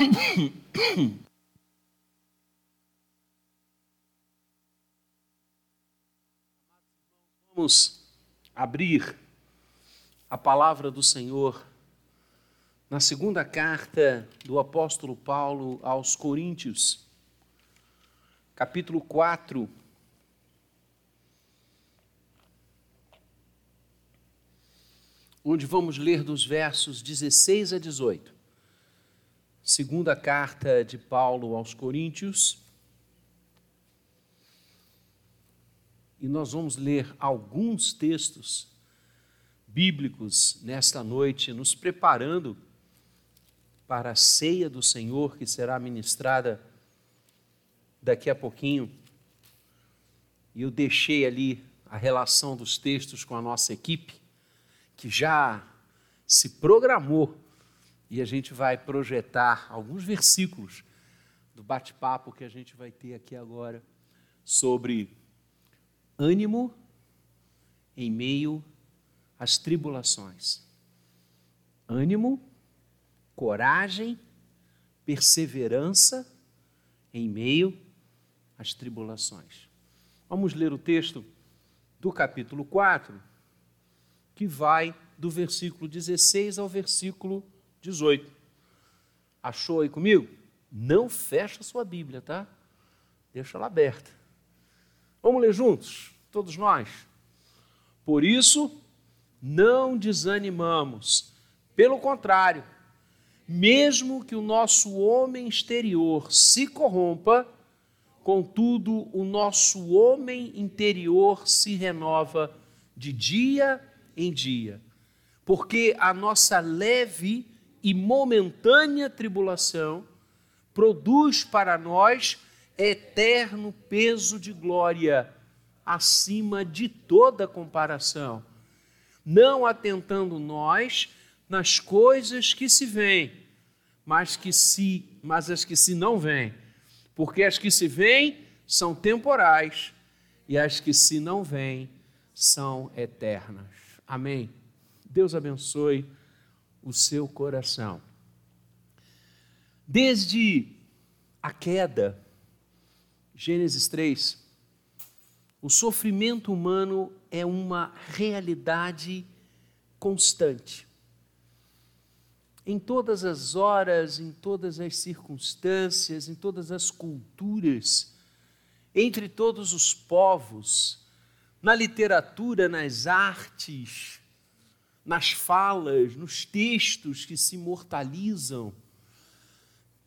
Vamos abrir a palavra do Senhor na segunda carta do apóstolo Paulo aos Coríntios, capítulo 4. Onde vamos ler dos versos 16 a 18. Segunda carta de Paulo aos Coríntios, e nós vamos ler alguns textos bíblicos nesta noite, nos preparando para a ceia do Senhor que será ministrada daqui a pouquinho. E eu deixei ali a relação dos textos com a nossa equipe, que já se programou e a gente vai projetar alguns versículos do bate-papo que a gente vai ter aqui agora sobre ânimo em meio às tribulações. Ânimo, coragem, perseverança em meio às tribulações. Vamos ler o texto do capítulo 4, que vai do versículo 16 ao versículo 18. Achou aí comigo? Não fecha sua Bíblia, tá? Deixa ela aberta. Vamos ler juntos, todos nós. Por isso, não desanimamos. Pelo contrário, mesmo que o nosso homem exterior se corrompa, contudo, o nosso homem interior se renova de dia em dia. Porque a nossa leve e momentânea tribulação produz para nós eterno peso de glória acima de toda comparação, não atentando nós nas coisas que se veem, mas que se, mas as que se não veem, porque as que se veem são temporais e as que se não veem são eternas. Amém. Deus abençoe o seu coração. Desde a queda, Gênesis 3, o sofrimento humano é uma realidade constante. Em todas as horas, em todas as circunstâncias, em todas as culturas, entre todos os povos, na literatura, nas artes, nas falas, nos textos que se imortalizam.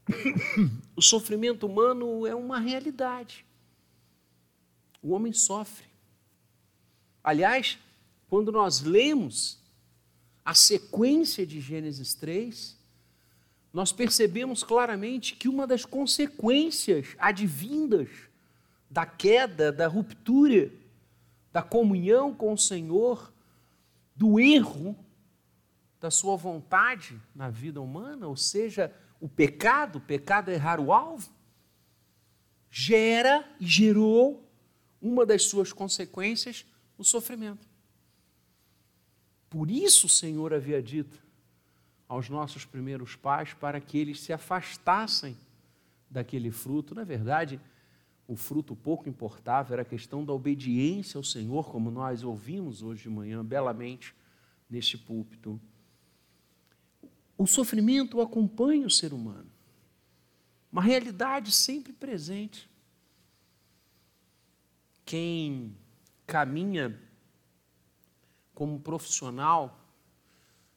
O sofrimento humano é uma realidade. O homem sofre. Aliás, quando nós lemos a sequência de Gênesis 3, nós percebemos claramente que uma das consequências advindas da queda, da ruptura, da comunhão com o Senhor, do erro da sua vontade na vida humana, ou seja, o pecado, o pecado é errar o alvo, gera e gerou uma das suas consequências, o sofrimento. Por isso o Senhor havia dito aos nossos primeiros pais para que eles se afastassem daquele fruto. Na verdade, o fruto pouco importava, era a questão da obediência ao Senhor, como nós ouvimos hoje de manhã belamente neste púlpito. O sofrimento acompanha o ser humano, uma realidade sempre presente. Quem caminha como profissional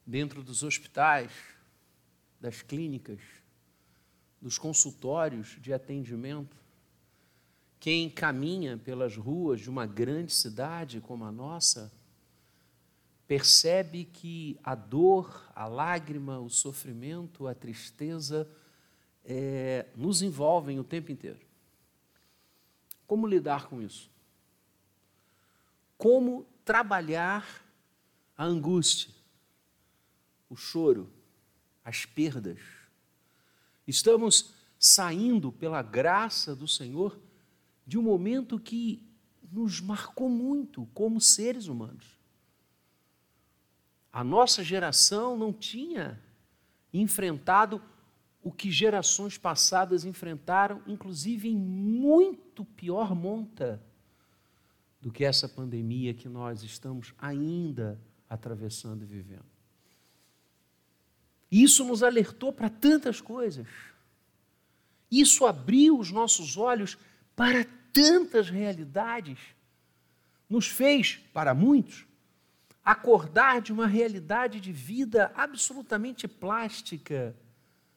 dentro dos hospitais, das clínicas, dos consultórios de atendimento, quem caminha pelas ruas de uma grande cidade como a nossa, percebe que a dor, a lágrima, o sofrimento, a tristeza é, nos envolvem o tempo inteiro. Como lidar com isso? Como trabalhar a angústia, o choro, as perdas? Estamos saindo pela graça do Senhor de um momento que nos marcou muito como seres humanos. A nossa geração não tinha enfrentado o que gerações passadas enfrentaram, inclusive em muito pior monta do que essa pandemia que nós estamos ainda atravessando e vivendo. Isso nos alertou para tantas coisas. Isso abriu os nossos olhos para tantas realidades. Nos fez, para muitos, acordar de uma realidade de vida absolutamente plástica,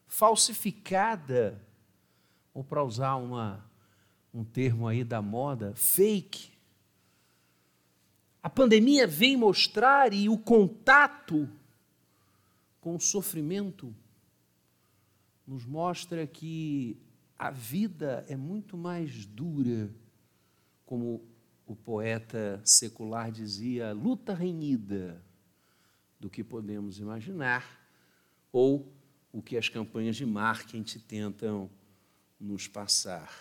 falsificada, ou para usar uma, um termo aí da moda, fake. A pandemia vem mostrar e o contato com o sofrimento nos mostra que a vida é muito mais dura, como o poeta secular dizia, luta renhida, do que podemos imaginar, ou o que as campanhas de marketing tentam nos passar.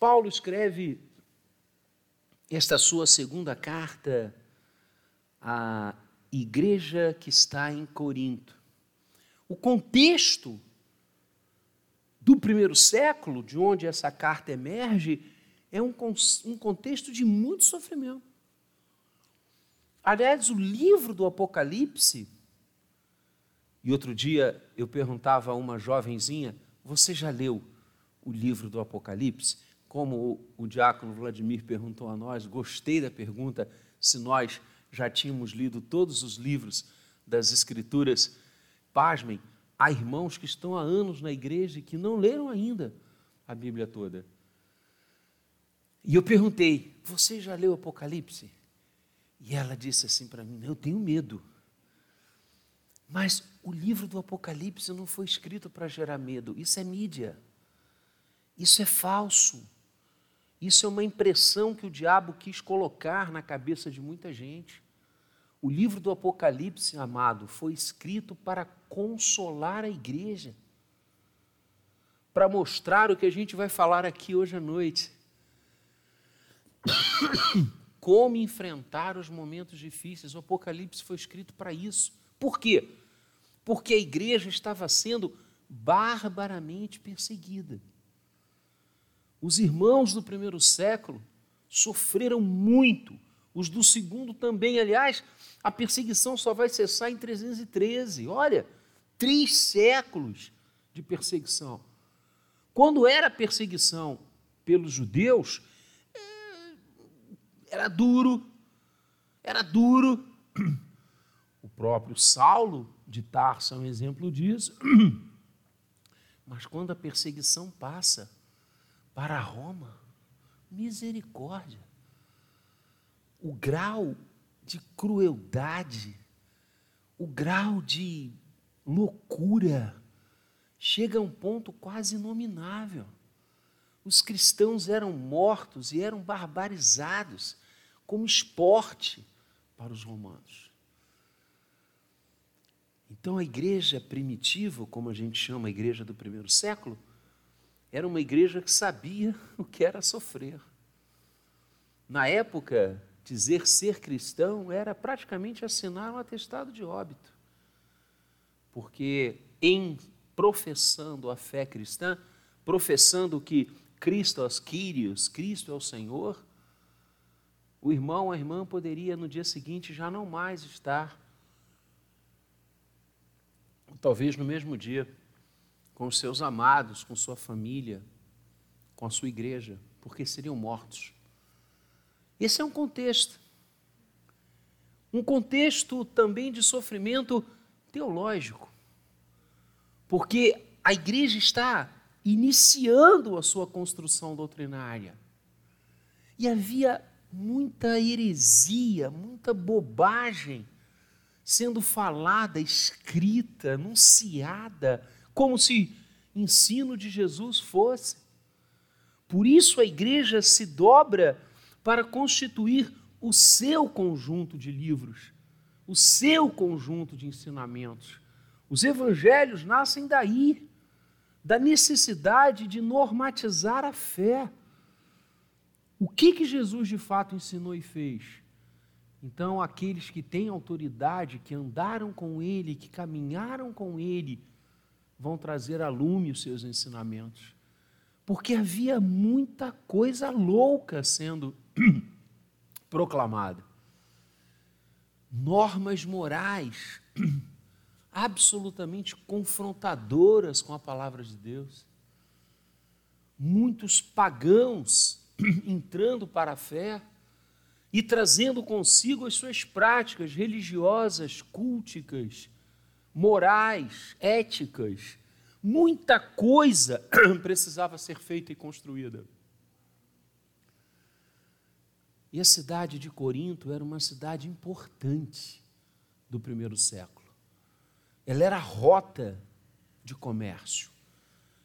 Paulo escreve esta sua segunda carta à igreja que está em Corinto. O contexto do primeiro século, de onde essa carta emerge, é um, um contexto de muito sofrimento. Aliás, o livro do Apocalipse, e outro dia eu perguntava a uma jovenzinha: Você já leu o livro do Apocalipse? Como o, o diácono Vladimir perguntou a nós, gostei da pergunta se nós já tínhamos lido todos os livros das Escrituras. Pasmem, há irmãos que estão há anos na igreja e que não leram ainda a Bíblia toda. E eu perguntei: Você já leu Apocalipse? E ela disse assim para mim: Eu tenho medo. Mas o livro do Apocalipse não foi escrito para gerar medo. Isso é mídia. Isso é falso. Isso é uma impressão que o diabo quis colocar na cabeça de muita gente. O livro do Apocalipse, amado, foi escrito para consolar a igreja, para mostrar o que a gente vai falar aqui hoje à noite. Como enfrentar os momentos difíceis. O Apocalipse foi escrito para isso. Por quê? Porque a igreja estava sendo barbaramente perseguida. Os irmãos do primeiro século sofreram muito, os do segundo também. Aliás, a perseguição só vai cessar em 313. Olha, três séculos de perseguição. Quando era perseguição pelos judeus, era duro, era duro. O próprio Saulo de Tarso é um exemplo disso. Mas quando a perseguição passa para Roma, misericórdia. O grau de crueldade, o grau de loucura chega a um ponto quase inominável. Os cristãos eram mortos e eram barbarizados como esporte para os romanos. Então a igreja primitiva, como a gente chama a igreja do primeiro século, era uma igreja que sabia o que era sofrer. Na época, dizer ser cristão era praticamente assinar um atestado de óbito. Porque em professando a fé cristã, professando que Cristo aos Cristo é o Senhor, o irmão, a irmã poderia no dia seguinte já não mais estar, talvez no mesmo dia, com seus amados, com sua família, com a sua igreja, porque seriam mortos. Esse é um contexto. Um contexto também de sofrimento teológico. Porque a igreja está iniciando a sua construção doutrinária. E havia muita heresia, muita bobagem sendo falada, escrita, anunciada, como se ensino de Jesus fosse. Por isso a igreja se dobra para constituir o seu conjunto de livros, o seu conjunto de ensinamentos. Os evangelhos nascem daí, da necessidade de normatizar a fé o que, que Jesus de fato ensinou e fez? Então, aqueles que têm autoridade, que andaram com Ele, que caminharam com Ele, vão trazer a lume os seus ensinamentos. Porque havia muita coisa louca sendo proclamada. Normas morais absolutamente confrontadoras com a palavra de Deus. Muitos pagãos entrando para a fé e trazendo consigo as suas práticas religiosas, culticas, morais, éticas. Muita coisa precisava ser feita e construída. E a cidade de Corinto era uma cidade importante do primeiro século. Ela era rota de comércio.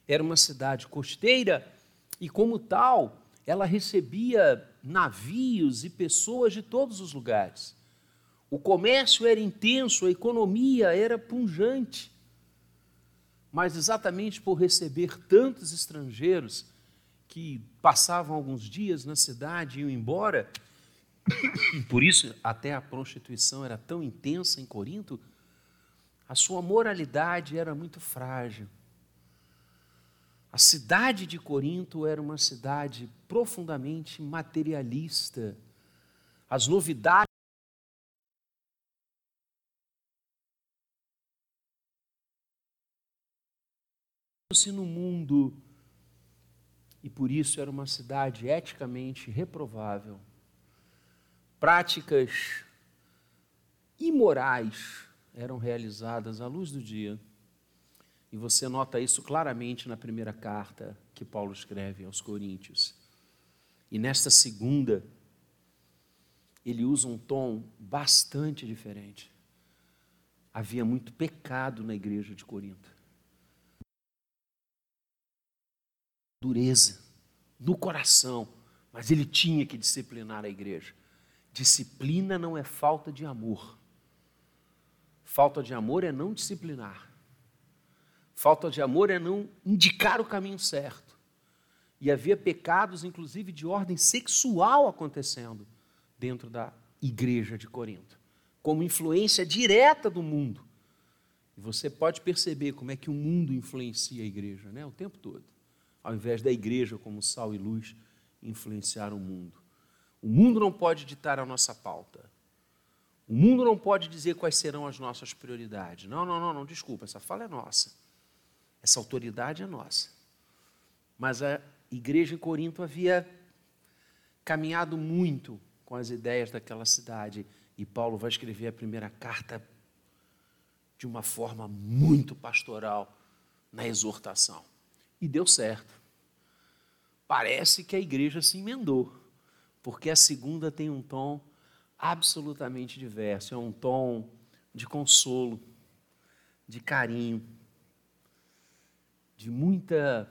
Era uma cidade costeira e, como tal, ela recebia navios e pessoas de todos os lugares. O comércio era intenso, a economia era punjante. Mas exatamente por receber tantos estrangeiros que passavam alguns dias na cidade e iam embora, por isso até a prostituição era tão intensa em Corinto, a sua moralidade era muito frágil. A cidade de Corinto era uma cidade profundamente materialista. As novidades no mundo e por isso era uma cidade eticamente reprovável. Práticas imorais eram realizadas à luz do dia. E você nota isso claramente na primeira carta que Paulo escreve aos Coríntios. E nesta segunda, ele usa um tom bastante diferente. Havia muito pecado na igreja de Corinto. Dureza no coração, mas ele tinha que disciplinar a igreja. Disciplina não é falta de amor. Falta de amor é não disciplinar. Falta de amor é não indicar o caminho certo. E havia pecados, inclusive de ordem sexual, acontecendo dentro da igreja de Corinto, como influência direta do mundo. E você pode perceber como é que o mundo influencia a igreja, né? O tempo todo. Ao invés da igreja como sal e luz influenciar o mundo. O mundo não pode ditar a nossa pauta. O mundo não pode dizer quais serão as nossas prioridades. Não, não, não, não, desculpa, essa fala é nossa. Essa autoridade é nossa. Mas a igreja em Corinto havia caminhado muito com as ideias daquela cidade. E Paulo vai escrever a primeira carta de uma forma muito pastoral na exortação. E deu certo. Parece que a igreja se emendou, porque a segunda tem um tom absolutamente diverso é um tom de consolo, de carinho de muita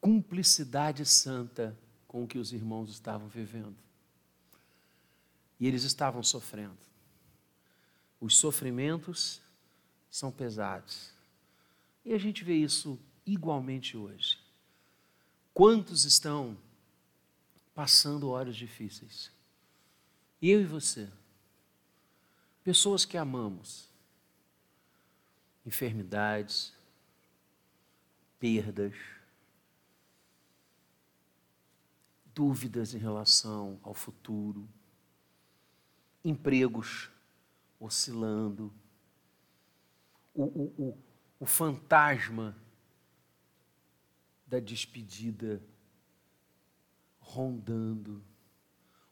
cumplicidade santa com o que os irmãos estavam vivendo. E eles estavam sofrendo. Os sofrimentos são pesados. E a gente vê isso igualmente hoje. Quantos estão passando horas difíceis? Eu e você. Pessoas que amamos enfermidades, perdas, dúvidas em relação ao futuro, empregos oscilando, o, o, o, o fantasma da despedida rondando,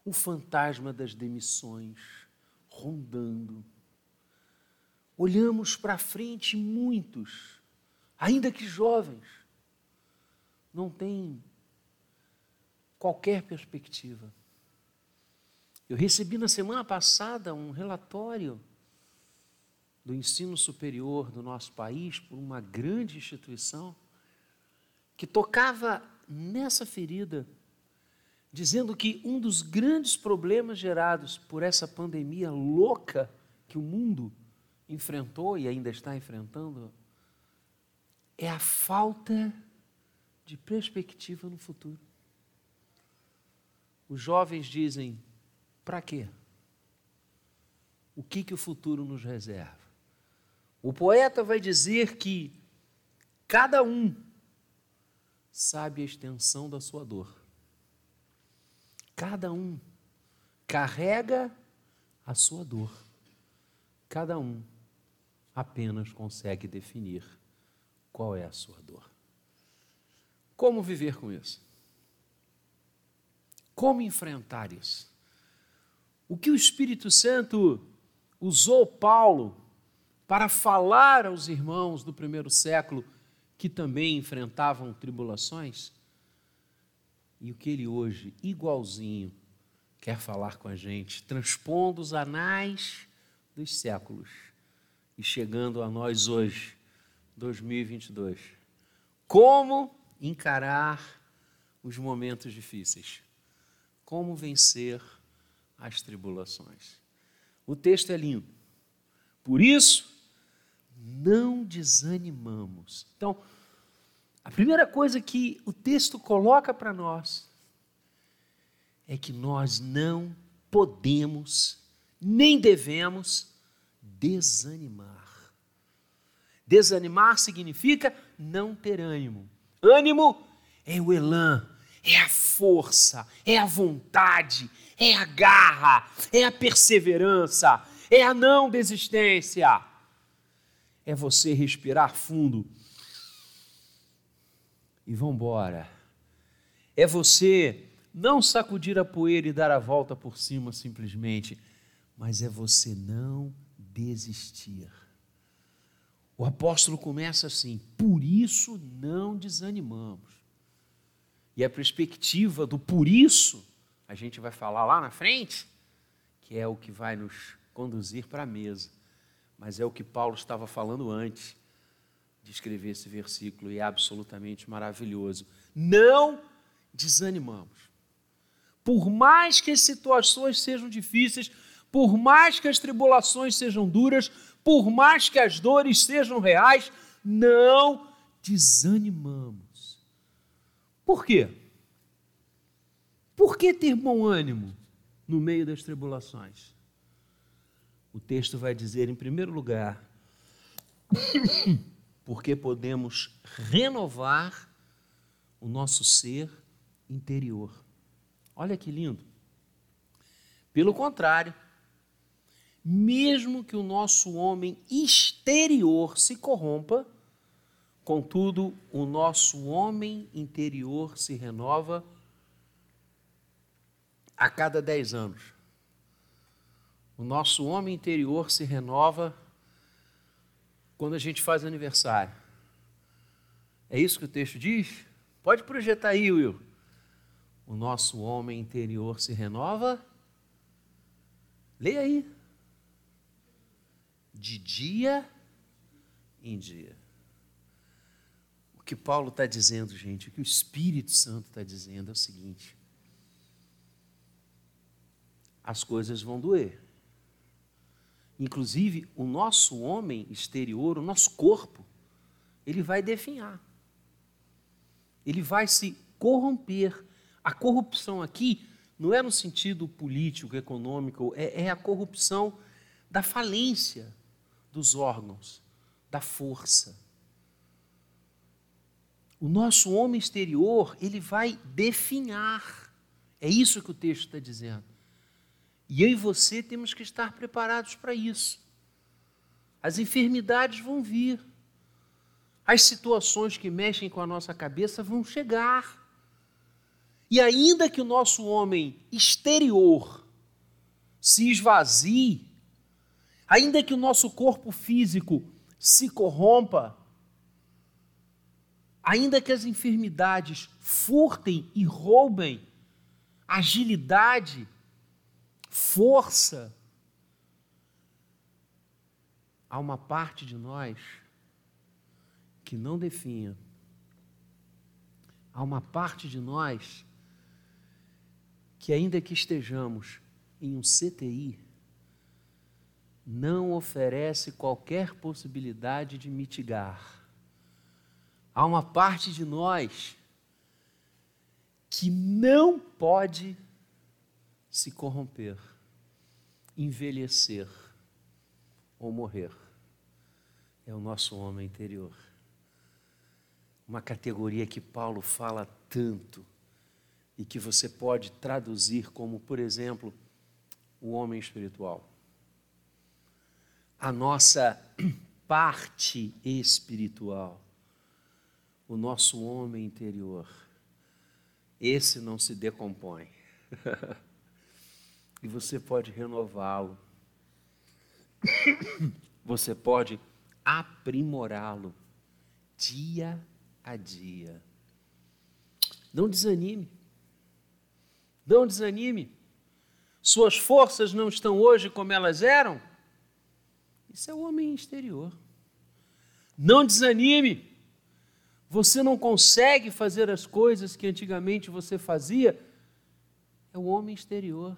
o fantasma das demissões rondando olhamos para frente muitos, ainda que jovens, não têm qualquer perspectiva. Eu recebi na semana passada um relatório do ensino superior do nosso país por uma grande instituição que tocava nessa ferida, dizendo que um dos grandes problemas gerados por essa pandemia louca que o mundo enfrentou e ainda está enfrentando é a falta de perspectiva no futuro. Os jovens dizem: para quê? O que, que o futuro nos reserva? O poeta vai dizer que cada um sabe a extensão da sua dor. Cada um carrega a sua dor. Cada um apenas consegue definir qual é a sua dor. Como viver com isso? Como enfrentar isso? O que o Espírito Santo usou Paulo para falar aos irmãos do primeiro século que também enfrentavam tribulações? E o que ele hoje, igualzinho, quer falar com a gente, transpondo os anais dos séculos e chegando a nós hoje, 2022. Como encarar os momentos difíceis? Como vencer as tribulações? O texto é lindo. Por isso, não desanimamos. Então, a primeira coisa que o texto coloca para nós é que nós não podemos, nem devemos, desanimar. Desanimar significa não ter ânimo. Ânimo é o elan, é a força, é a vontade, é a garra, é a perseverança, é a não desistência. É você respirar fundo e vamos embora. É você não sacudir a poeira e dar a volta por cima simplesmente, mas é você não desistir. O apóstolo começa assim: por isso não desanimamos. E a perspectiva do por isso, a gente vai falar lá na frente, que é o que vai nos conduzir para a mesa. Mas é o que Paulo estava falando antes de escrever esse versículo e é absolutamente maravilhoso. Não desanimamos. Por mais que as situações sejam difíceis, por mais que as tribulações sejam duras, por mais que as dores sejam reais, não desanimamos. Por quê? Por que ter bom ânimo no meio das tribulações? O texto vai dizer, em primeiro lugar, porque podemos renovar o nosso ser interior. Olha que lindo. Pelo contrário, mesmo que o nosso homem exterior se corrompa, contudo, o nosso homem interior se renova a cada dez anos. O nosso homem interior se renova quando a gente faz aniversário. É isso que o texto diz? Pode projetar aí, Will. O nosso homem interior se renova. Leia aí de dia em dia. O que Paulo está dizendo, gente, o que o Espírito Santo está dizendo é o seguinte: as coisas vão doer. Inclusive, o nosso homem exterior, o nosso corpo, ele vai definhar. Ele vai se corromper. A corrupção aqui não é no sentido político, econômico, é, é a corrupção da falência dos órgãos, da força. O nosso homem exterior, ele vai definhar. É isso que o texto está dizendo. E eu e você temos que estar preparados para isso. As enfermidades vão vir. As situações que mexem com a nossa cabeça vão chegar. E ainda que o nosso homem exterior se esvazie, Ainda que o nosso corpo físico se corrompa, ainda que as enfermidades furtem e roubem agilidade, força, há uma parte de nós que não definha. Há uma parte de nós que, ainda que estejamos em um CTI, não oferece qualquer possibilidade de mitigar. Há uma parte de nós que não pode se corromper, envelhecer ou morrer. é o nosso homem interior. Uma categoria que Paulo fala tanto e que você pode traduzir como, por exemplo, o homem espiritual. A nossa parte espiritual, o nosso homem interior, esse não se decompõe. e você pode renová-lo. Você pode aprimorá-lo dia a dia. Não desanime. Não desanime. Suas forças não estão hoje como elas eram? Isso é o homem exterior. Não desanime. Você não consegue fazer as coisas que antigamente você fazia. É o homem exterior.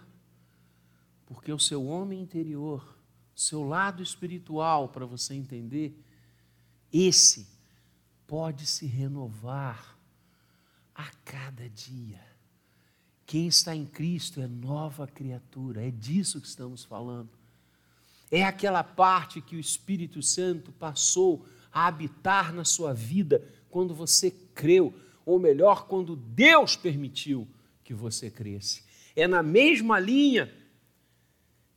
Porque o seu homem interior, seu lado espiritual, para você entender, esse pode se renovar a cada dia. Quem está em Cristo é nova criatura, é disso que estamos falando. É aquela parte que o Espírito Santo passou a habitar na sua vida quando você creu, ou melhor, quando Deus permitiu que você cresce. É na mesma linha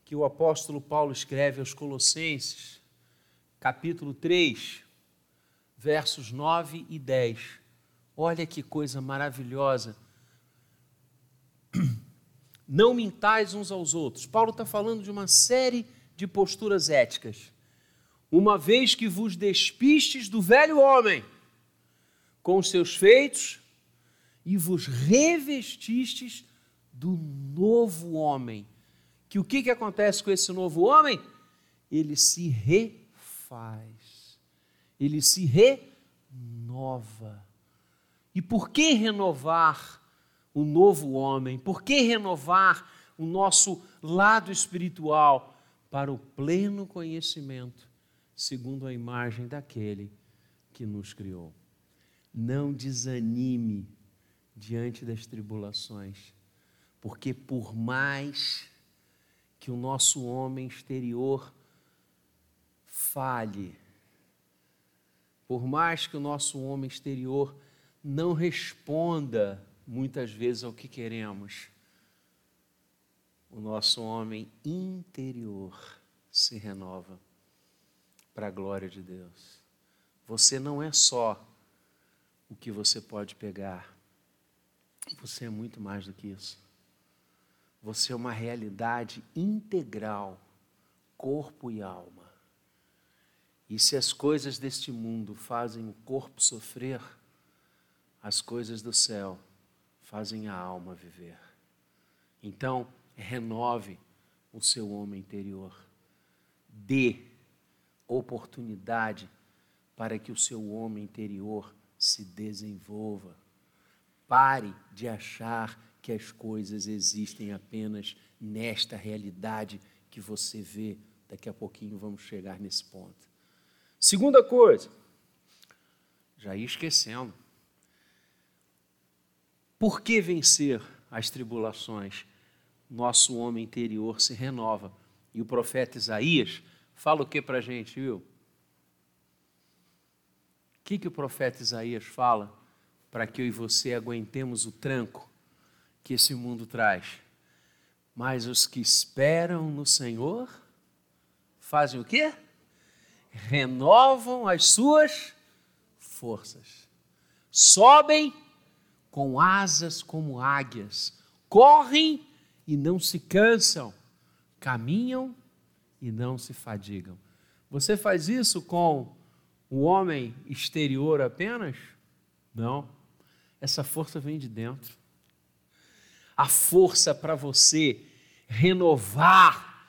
que o apóstolo Paulo escreve aos Colossenses, capítulo 3, versos 9 e 10. Olha que coisa maravilhosa. Não mintais uns aos outros. Paulo está falando de uma série de posturas éticas. Uma vez que vos despistes do velho homem com os seus feitos e vos revestistes do novo homem que o que, que acontece com esse novo homem? Ele se refaz, ele se renova. E por que renovar o novo homem? Por que renovar o nosso lado espiritual para o pleno conhecimento, segundo a imagem daquele que nos criou? Não desanime diante das tribulações, porque por mais que o nosso homem exterior falhe, por mais que o nosso homem exterior não responda muitas vezes ao que queremos, o nosso homem interior se renova para a glória de Deus. Você não é só o que você pode pegar, você é muito mais do que isso. Você é uma realidade integral, corpo e alma. E se as coisas deste mundo fazem o corpo sofrer, as coisas do céu fazem a alma viver. Então, renove o seu homem interior. Dê oportunidade para que o seu homem interior se desenvolva. Pare de achar que as coisas existem apenas nesta realidade que você vê. Daqui a pouquinho vamos chegar nesse ponto. Segunda coisa, já ia esquecendo. Por que vencer as tribulações? Nosso homem interior se renova. E o profeta Isaías fala o que para a gente, viu? O que, que o profeta Isaías fala para que eu e você aguentemos o tranco que esse mundo traz. Mas os que esperam no Senhor fazem o quê? Renovam as suas forças. Sobem com asas como águias, correm e não se cansam, caminham e não se fadigam. Você faz isso com o homem exterior apenas? Não. Essa força vem de dentro a força para você renovar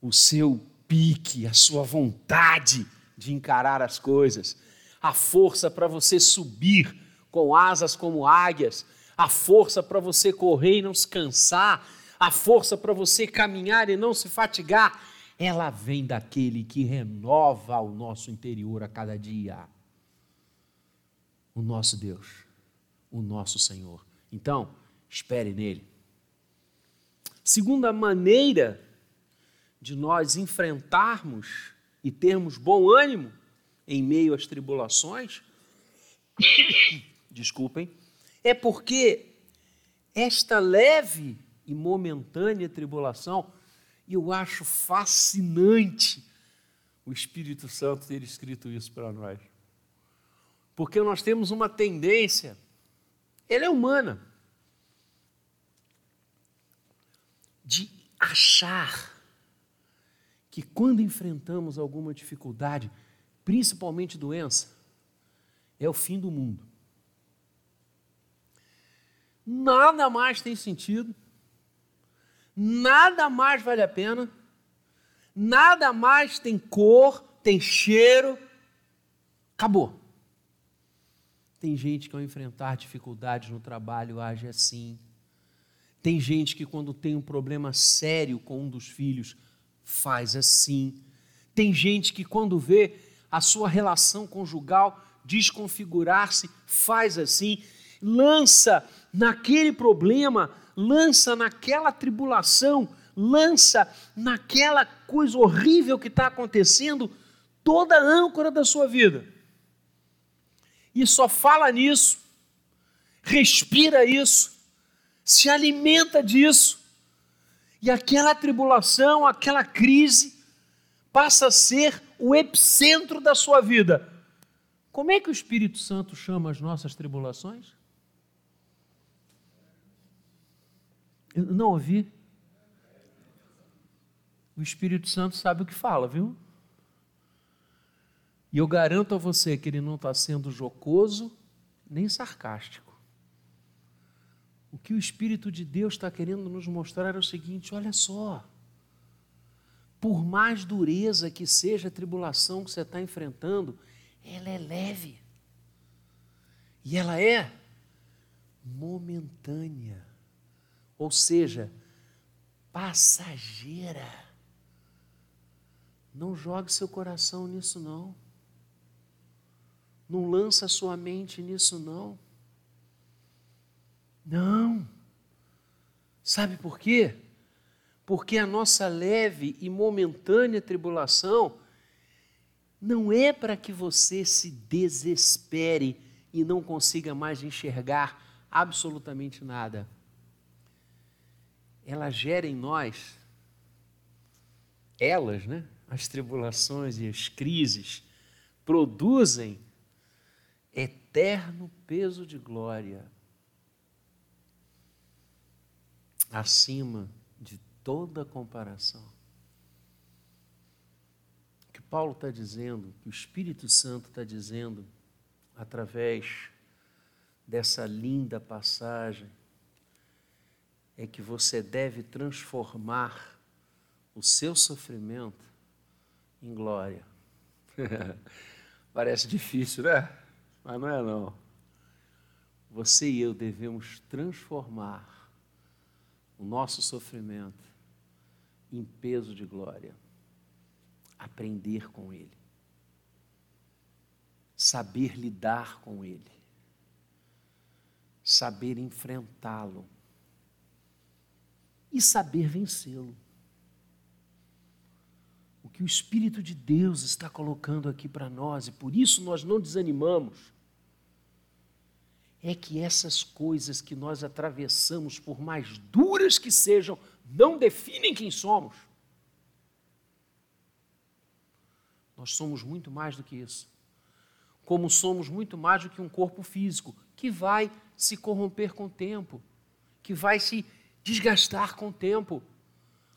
o seu pique, a sua vontade de encarar as coisas, a força para você subir com asas como águias, a força para você correr e não se cansar, a força para você caminhar e não se fatigar, ela vem daquele que renova o nosso interior a cada dia. O nosso Deus, o nosso Senhor. Então, espere nele. Segunda maneira de nós enfrentarmos e termos bom ânimo em meio às tribulações, desculpem, é porque esta leve e momentânea tribulação, eu acho fascinante o Espírito Santo ter escrito isso para nós. Porque nós temos uma tendência, ela é humana, de achar que quando enfrentamos alguma dificuldade, principalmente doença, é o fim do mundo. Nada mais tem sentido, nada mais vale a pena, nada mais tem cor, tem cheiro, acabou. Tem gente que ao enfrentar dificuldades no trabalho age assim. Tem gente que quando tem um problema sério com um dos filhos faz assim. Tem gente que, quando vê a sua relação conjugal desconfigurar-se, faz assim, lança naquele problema, lança naquela tribulação, lança naquela coisa horrível que está acontecendo toda a âncora da sua vida. E só fala nisso, respira isso, se alimenta disso e aquela tribulação, aquela crise, passa a ser o epicentro da sua vida. Como é que o Espírito Santo chama as nossas tribulações? Eu não ouvi. O Espírito Santo sabe o que fala, viu? E eu garanto a você que ele não está sendo jocoso nem sarcástico. O que o Espírito de Deus está querendo nos mostrar é o seguinte: olha só. Por mais dureza que seja a tribulação que você está enfrentando, ela é leve. E ela é momentânea. Ou seja, passageira. Não jogue seu coração nisso, não. Não lança sua mente nisso, não. Não. Sabe por quê? Porque a nossa leve e momentânea tribulação não é para que você se desespere e não consiga mais enxergar absolutamente nada. Ela gera em nós, elas, né? As tribulações e as crises produzem eterno peso de glória acima de toda comparação. O que Paulo está dizendo, que o Espírito Santo está dizendo, através dessa linda passagem, é que você deve transformar o seu sofrimento em glória. Parece difícil, né? Mas não é não. Você e eu devemos transformar o nosso sofrimento em peso de glória. Aprender com Ele. Saber lidar com Ele. Saber enfrentá-lo. E saber vencê-lo. O que o Espírito de Deus está colocando aqui para nós, e por isso nós não desanimamos é que essas coisas que nós atravessamos, por mais duras que sejam, não definem quem somos. Nós somos muito mais do que isso. Como somos muito mais do que um corpo físico que vai se corromper com o tempo, que vai se desgastar com o tempo.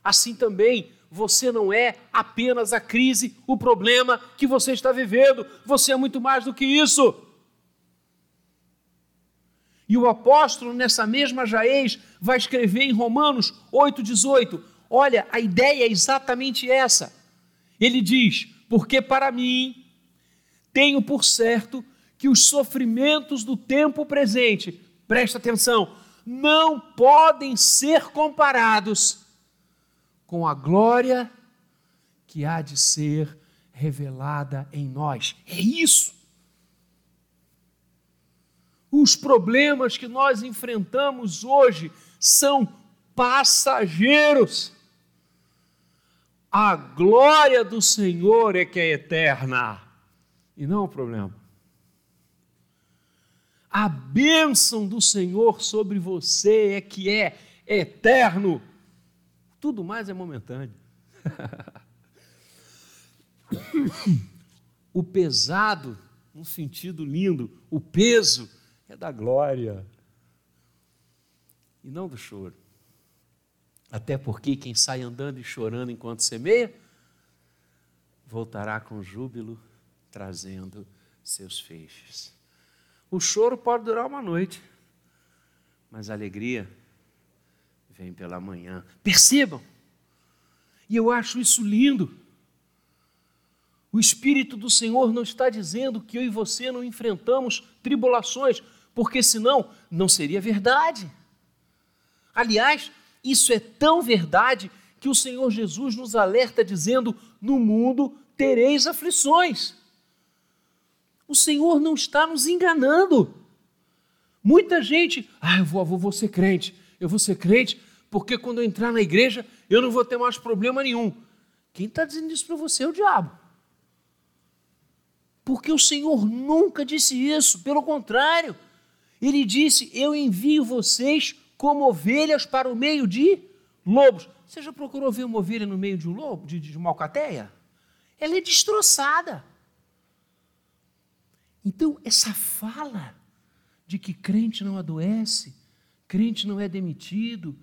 Assim também, você não é apenas a crise, o problema que você está vivendo, você é muito mais do que isso. E o apóstolo, nessa mesma Jaez, vai escrever em Romanos 8,18: olha, a ideia é exatamente essa. Ele diz: Porque para mim tenho por certo que os sofrimentos do tempo presente, presta atenção, não podem ser comparados com a glória que há de ser revelada em nós. É isso. Os problemas que nós enfrentamos hoje são passageiros. A glória do Senhor é que é eterna e não o problema. A bênção do Senhor sobre você é que é eterno. Tudo mais é momentâneo. o pesado, num sentido lindo, o peso é da glória e não do choro. Até porque quem sai andando e chorando enquanto semeia, voltará com júbilo, trazendo seus feixes. O choro pode durar uma noite, mas a alegria vem pela manhã. Percebam? E eu acho isso lindo. O Espírito do Senhor não está dizendo que eu e você não enfrentamos tribulações, porque senão não seria verdade. Aliás, isso é tão verdade que o Senhor Jesus nos alerta dizendo: no mundo tereis aflições. O Senhor não está nos enganando. Muita gente, ah, eu vou, eu vou ser crente, eu vou ser crente, porque quando eu entrar na igreja eu não vou ter mais problema nenhum. Quem está dizendo isso para você é o diabo. Porque o Senhor nunca disse isso, pelo contrário, ele disse: Eu envio vocês como ovelhas para o meio de lobos. Você já procurou ver uma ovelha no meio de um lobo, de, de uma alcateia? Ela é destroçada. Então, essa fala de que crente não adoece, crente não é demitido,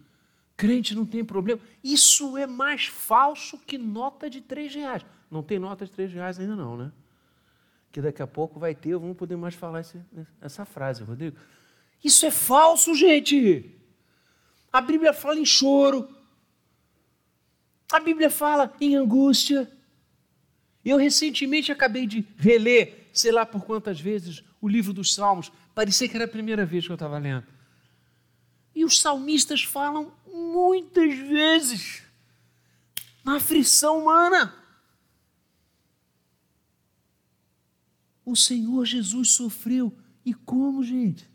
crente não tem problema, isso é mais falso que nota de três reais. Não tem nota de três reais ainda não, né? Que daqui a pouco vai ter, vamos poder mais falar esse, essa frase, Rodrigo. Isso é falso, gente. A Bíblia fala em choro. A Bíblia fala em angústia. Eu recentemente acabei de reler, sei lá por quantas vezes, o livro dos Salmos. Parecia que era a primeira vez que eu estava lendo. E os salmistas falam muitas vezes na aflição humana. O Senhor Jesus sofreu. E como, gente?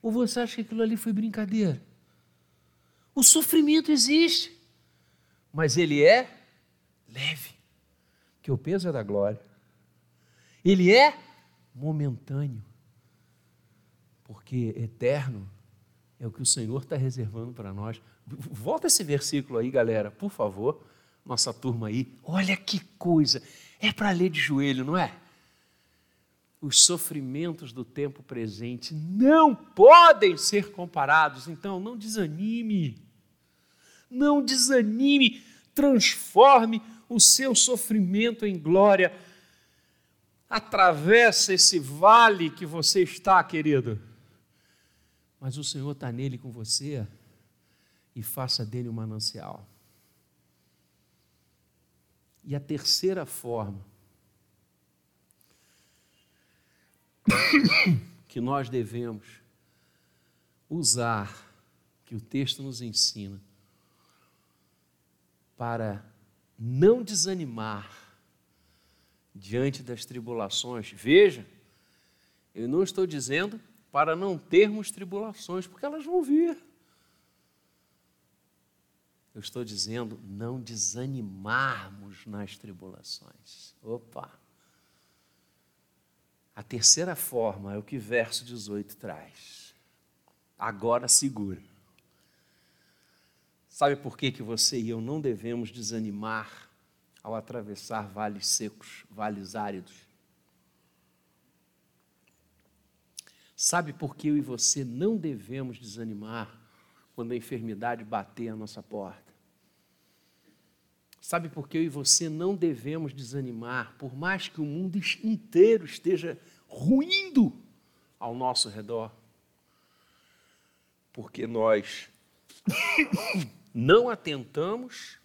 Ou você acha que aquilo ali foi brincadeira? O sofrimento existe, mas ele é leve, que o peso é da glória. Ele é momentâneo, porque eterno é o que o Senhor está reservando para nós. Volta esse versículo aí, galera, por favor, nossa turma aí. Olha que coisa, é para ler de joelho, não é? Os sofrimentos do tempo presente não podem ser comparados. Então, não desanime. Não desanime. Transforme o seu sofrimento em glória. Atravessa esse vale que você está, querido. Mas o Senhor está nele com você e faça dele um manancial. E a terceira forma que nós devemos usar, que o texto nos ensina, para não desanimar diante das tribulações. Veja, eu não estou dizendo para não termos tribulações, porque elas vão vir. Eu estou dizendo não desanimarmos nas tribulações. Opa! A terceira forma é o que verso 18 traz. Agora segura. Sabe por que, que você e eu não devemos desanimar ao atravessar vales secos, vales áridos? Sabe por que eu e você não devemos desanimar quando a enfermidade bater a nossa porta? Sabe por que eu e você não devemos desanimar, por mais que o mundo inteiro esteja ruindo ao nosso redor? Porque nós não atentamos,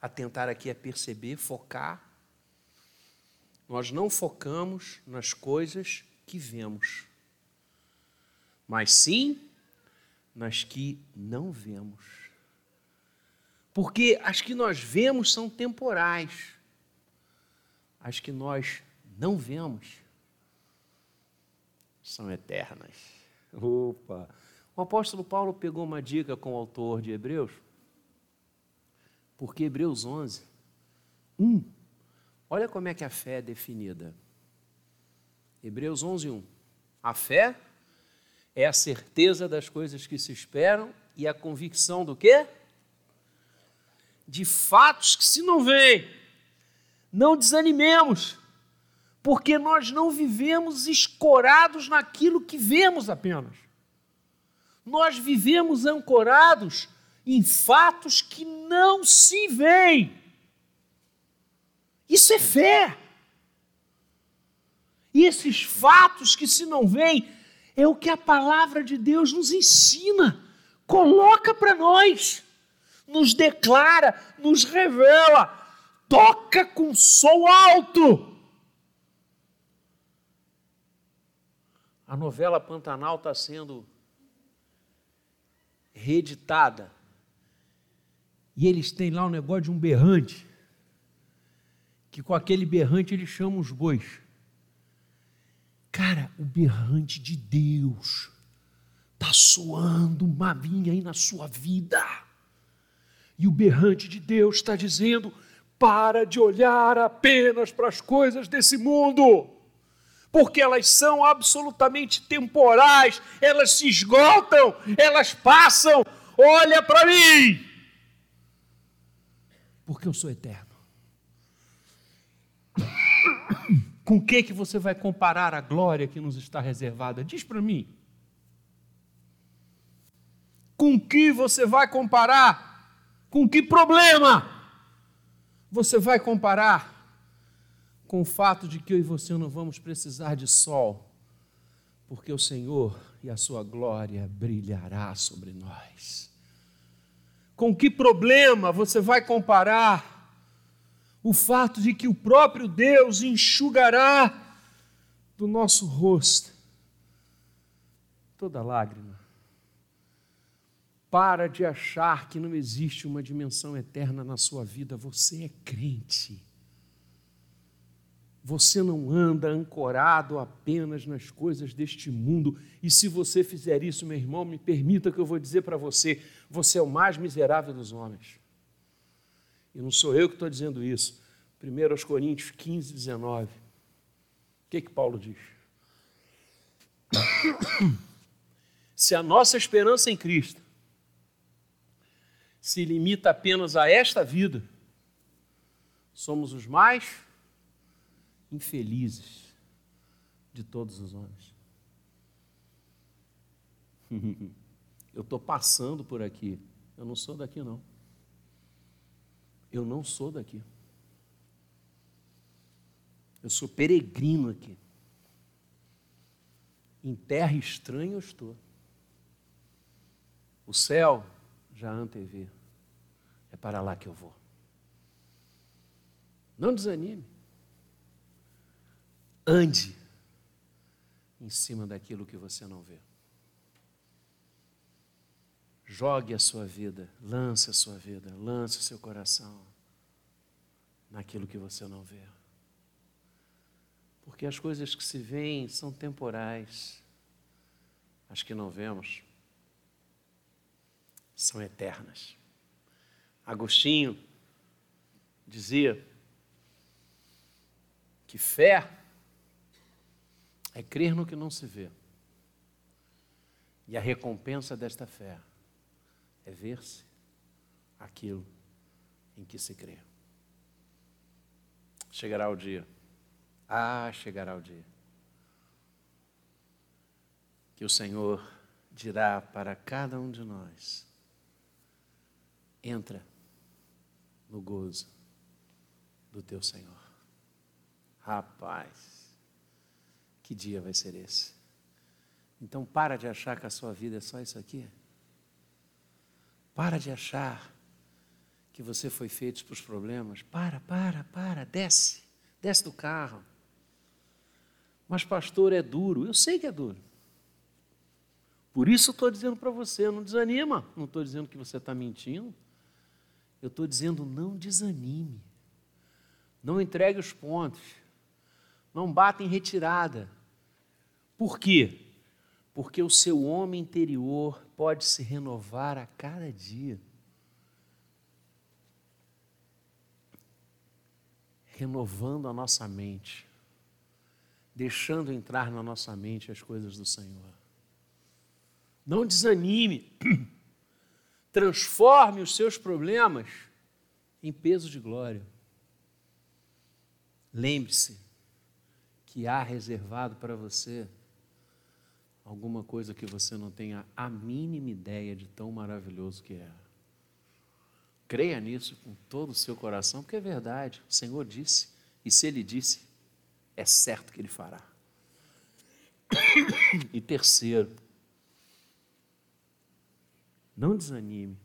atentar aqui é perceber, focar, nós não focamos nas coisas que vemos, mas sim nas que não vemos. Porque as que nós vemos são temporais, as que nós não vemos são eternas. Opa! O apóstolo Paulo pegou uma dica com o autor de Hebreus Porque Hebreus 11, 1, olha como é que a fé é definida. Hebreus 11, 1. A fé é a certeza das coisas que se esperam e a convicção do quê? De fatos que se não veem. Não desanimemos, porque nós não vivemos escorados naquilo que vemos apenas. Nós vivemos ancorados em fatos que não se veem. Isso é fé. E esses fatos que se não veem é o que a palavra de Deus nos ensina, coloca para nós, nos declara, nos revela, toca com som alto. A novela Pantanal está sendo reeditada e eles têm lá o um negócio de um berrante, que com aquele berrante eles chamam os bois. Cara, o berrante de Deus está soando uma vinha aí na sua vida. E o berrante de Deus está dizendo: para de olhar apenas para as coisas desse mundo, porque elas são absolutamente temporais, elas se esgotam, elas passam. Olha para mim, porque eu sou eterno. Com que que você vai comparar a glória que nos está reservada? Diz para mim. Com que você vai comparar? Com que problema você vai comparar? Com o fato de que eu e você não vamos precisar de sol, porque o Senhor e a sua glória brilhará sobre nós. Com que problema você vai comparar o fato de que o próprio Deus enxugará do nosso rosto toda lágrima? Para de achar que não existe uma dimensão eterna na sua vida, você é crente. Você não anda ancorado apenas nas coisas deste mundo. E se você fizer isso, meu irmão, me permita que eu vou dizer para você: você é o mais miserável dos homens. E não sou eu que estou dizendo isso. 1 Coríntios 15, 19. O que, que Paulo diz? Se a nossa esperança em Cristo se limita apenas a esta vida, somos os mais infelizes de todos os homens. Eu estou passando por aqui. Eu não sou daqui, não. Eu não sou daqui. Eu sou peregrino aqui. Em terra estranha eu estou. O céu já antevê. Para lá que eu vou. Não desanime. Ande em cima daquilo que você não vê. Jogue a sua vida, lance a sua vida, lance o seu coração naquilo que você não vê. Porque as coisas que se veem são temporais, as que não vemos são eternas. Agostinho dizia que fé é crer no que não se vê. E a recompensa desta fé é ver-se aquilo em que se crê. Chegará o dia, ah, chegará o dia, que o Senhor dirá para cada um de nós: entra no gozo do teu Senhor. Rapaz, que dia vai ser esse? Então para de achar que a sua vida é só isso aqui. Para de achar que você foi feito para os problemas. Para, para, para, desce, desce do carro. Mas pastor é duro, eu sei que é duro. Por isso estou dizendo para você, não desanima. Não estou dizendo que você está mentindo. Eu estou dizendo não desanime. Não entregue os pontos. Não bata em retirada. Por quê? Porque o seu homem interior pode se renovar a cada dia. renovando a nossa mente, deixando entrar na nossa mente as coisas do Senhor. Não desanime, transforme os seus problemas em peso de glória. Lembre-se que há reservado para você alguma coisa que você não tenha a mínima ideia de tão maravilhoso que é. Creia nisso com todo o seu coração, porque é verdade. O Senhor disse, e se Ele disse, é certo que Ele fará. E terceiro, não desanime,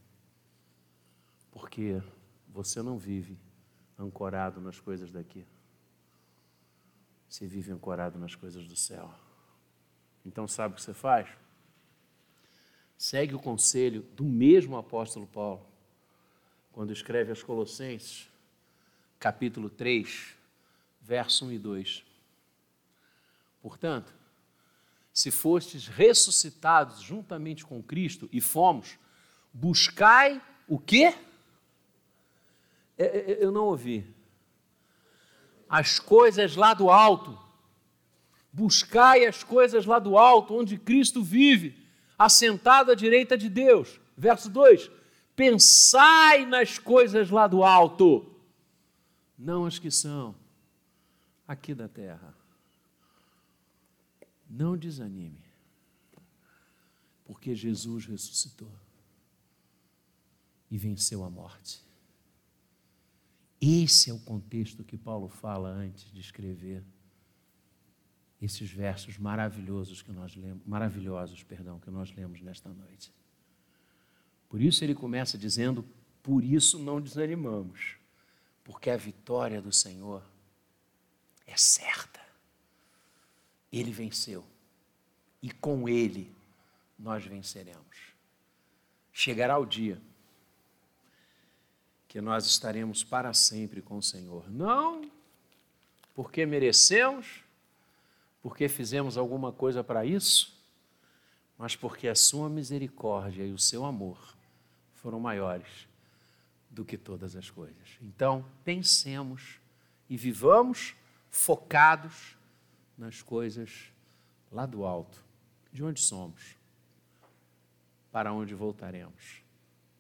porque você não vive ancorado nas coisas daqui. Você vive ancorado nas coisas do céu. Então, sabe o que você faz? Segue o conselho do mesmo apóstolo Paulo quando escreve aos Colossenses, capítulo 3, verso 1 e 2. Portanto, se fostes ressuscitados juntamente com Cristo e fomos, buscai o quê? É, é, eu não ouvi. As coisas lá do alto. Buscai as coisas lá do alto, onde Cristo vive, assentado à direita de Deus. Verso 2: Pensai nas coisas lá do alto, não as que são aqui da terra. Não desanime, porque Jesus ressuscitou e venceu a morte. Esse é o contexto que Paulo fala antes de escrever esses versos maravilhosos que nós lemos, maravilhosos, perdão, que nós lemos nesta noite. Por isso ele começa dizendo: por isso não desanimamos, porque a vitória do Senhor é certa. Ele venceu e com ele nós venceremos. Chegará o dia que nós estaremos para sempre com o Senhor. Não porque merecemos, porque fizemos alguma coisa para isso, mas porque a sua misericórdia e o seu amor foram maiores do que todas as coisas. Então, pensemos e vivamos focados nas coisas lá do alto, de onde somos, para onde voltaremos,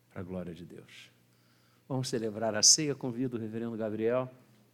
para a glória de Deus. Vamos celebrar a ceia. Convido o reverendo Gabriel